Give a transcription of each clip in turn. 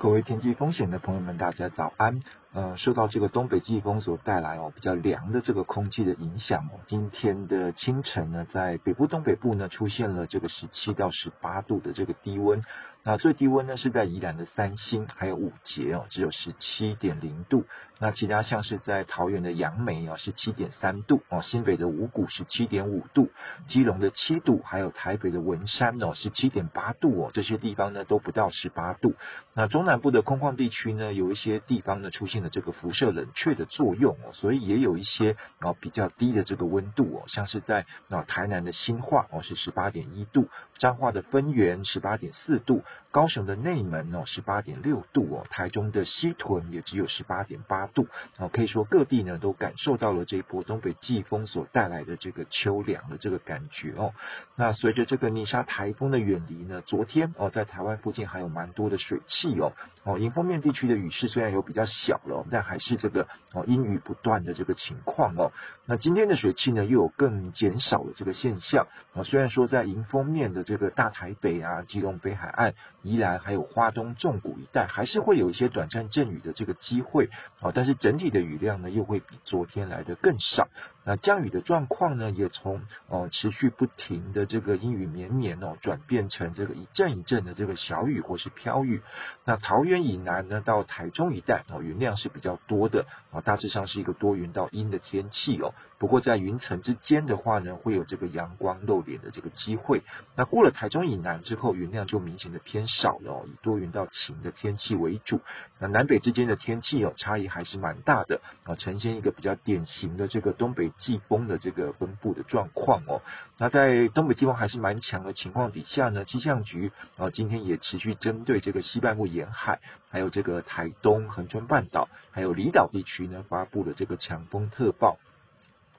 各位天气风险的朋友们，大家早安。呃，受到这个东北季风所带来哦比较凉的这个空气的影响哦，今天的清晨呢，在北部东北部呢出现了这个十七到十八度的这个低温。那最低温呢是在宜兰的三星还有五节哦，只有十七点零度。那其他像是在桃园的杨梅啊，十七点三度哦，新北的五股十七点五度，基隆的七度，还有台北的文山哦，十七点八度哦，这些地方呢都不到十八度。那中南部的空旷地区呢，有一些地方呢出现了这个辐射冷却的作用哦，所以也有一些啊比较低的这个温度哦，像是在啊台南的新化哦是十八点一度，彰化的分园十八点四度，高雄的内门哦十八点六度哦，台中的西屯也只有十八点八度哦，可以说各地呢都感受到了这一波东北季风所带来的这个秋凉的这个感觉哦。那随着这个泥沙台风的远离呢，昨天哦在台湾附近还有蛮多的水汽哦哦，迎风面地区的雨势虽然有比较小了，但还是这个哦阴雨不断的这个情况哦。那今天的水汽呢又有更减少的这个现象啊，虽然说在迎风面的这个大台北啊、基隆北海岸、宜兰还有花东纵谷一带，还是会有一些短暂阵雨的这个机会啊，但是整体的雨量呢又会比昨天来的更少。那降雨的状况呢，也从哦持续不停的这个阴雨绵绵哦，转变成这个一阵一阵的这个小雨或是飘雨。那桃园以南呢，到台中一带哦，云量是比较多的啊，大致上是一个多云到阴的天气哦。不过在云层之间的话呢，会有这个阳光露脸的这个机会。那过了台中以南之后，云量就明显的偏少了哦，以多云到晴的天气为主。那南北之间的天气哦，差异还是蛮大的啊，呈现一个比较典型的这个东北季风的这个分布的状况哦。那在东北季风还是蛮强的情况底下呢，气象局啊今天也持续针对这个西半部沿海，还有这个台东恒春半岛，还有离岛地区呢，发布了这个强风特报。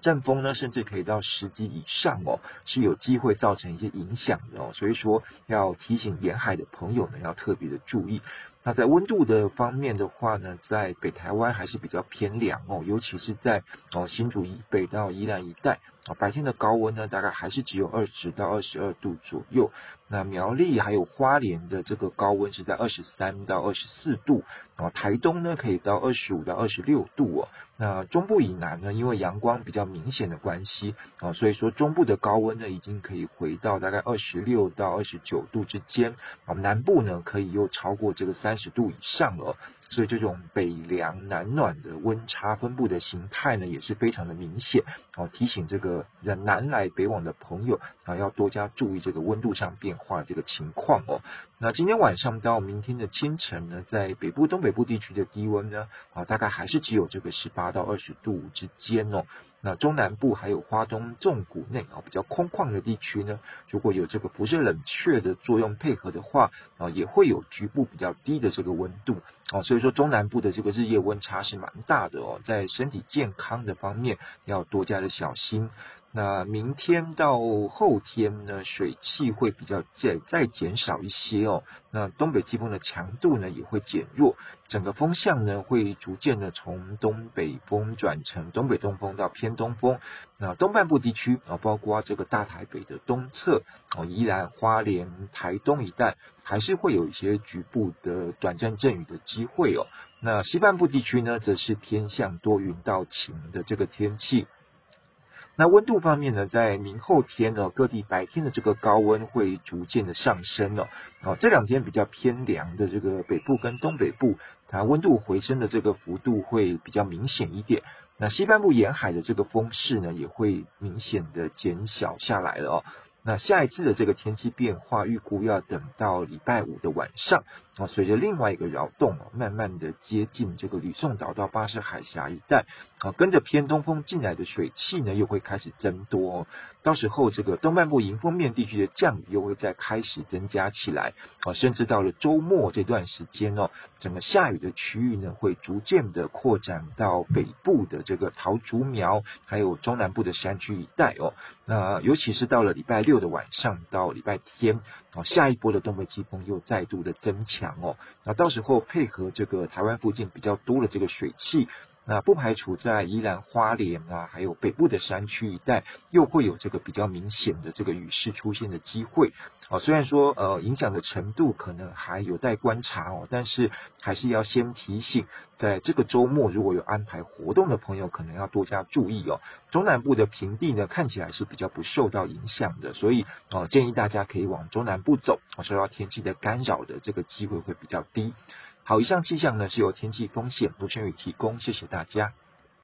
阵风呢，甚至可以到十级以上哦，是有机会造成一些影响的哦。所以说，要提醒沿海的朋友呢，要特别的注意。那在温度的方面的话呢，在北台湾还是比较偏凉哦，尤其是在哦新竹以北到宜兰一带啊，白天的高温呢，大概还是只有二十到二十二度左右。那苗栗还有花莲的这个高温是在二十三到二十四度啊，台东呢可以到二十五到二十六度哦。那中部以南呢，因为阳光比较明显的关系啊，所以说中部的高温呢已经可以回到大概二十六到二十九度之间啊，南部呢可以又超过这个三。十度以上了，所以这种北凉南暖的温差分布的形态呢，也是非常的明显。哦，提醒这个南来北往的朋友啊，要多加注意这个温度上变化这个情况哦。那今天晚上到明天的清晨呢，在北部、东北部地区的低温呢，啊，大概还是只有这个十八到二十度之间哦。那中南部还有花东纵谷内啊，比较空旷的地区呢，如果有这个辐射冷却的作用配合的话啊，也会有局部比较低的这个温度啊，所以说中南部的这个日夜温差是蛮大的哦，在身体健康的方面要多加的小心。那明天到后天呢，水汽会比较再再减少一些哦。那东北季风的强度呢也会减弱，整个风向呢会逐渐的从东北风转成东北东风到偏东风。那东半部地区啊，包括这个大台北的东侧哦，宜兰花莲、台东一带，还是会有一些局部的短暂阵雨的机会哦。那西半部地区呢，则是偏向多云到晴的这个天气。那温度方面呢，在明后天呢，各地白天的这个高温会逐渐的上升了。哦，这两天比较偏凉的这个北部跟东北部，它温度回升的这个幅度会比较明显一点。那西半部沿海的这个风势呢，也会明显的减小下来了哦。那下一次的这个天气变化，预估要等到礼拜五的晚上啊，随着另外一个扰动啊，慢慢的接近这个吕宋岛到巴士海峡一带啊，跟着偏东风进来的水汽呢，又会开始增多。到时候这个东半部迎风面地区的降雨又会再开始增加起来啊，甚至到了周末这段时间哦，整个下雨的区域呢，会逐渐的扩展到北部的这个桃竹苗，还有中南部的山区一带哦。那尤其是到了礼拜六。六的晚上到礼拜天，哦，下一波的东北季风又再度的增强哦，那到时候配合这个台湾附近比较多的这个水汽，那不排除在宜兰花莲啊，还有北部的山区一带，又会有这个比较明显的这个雨势出现的机会。哦，虽然说呃影响的程度可能还有待观察哦，但是还是要先提醒，在这个周末如果有安排活动的朋友，可能要多加注意哦。中南部的平地呢，看起来是比较不受到影响的，所以哦建议大家可以往中南部走，受到天气的干扰的这个机会会比较低。好，以上气象呢是由天气风险卢晨宇提供，谢谢大家。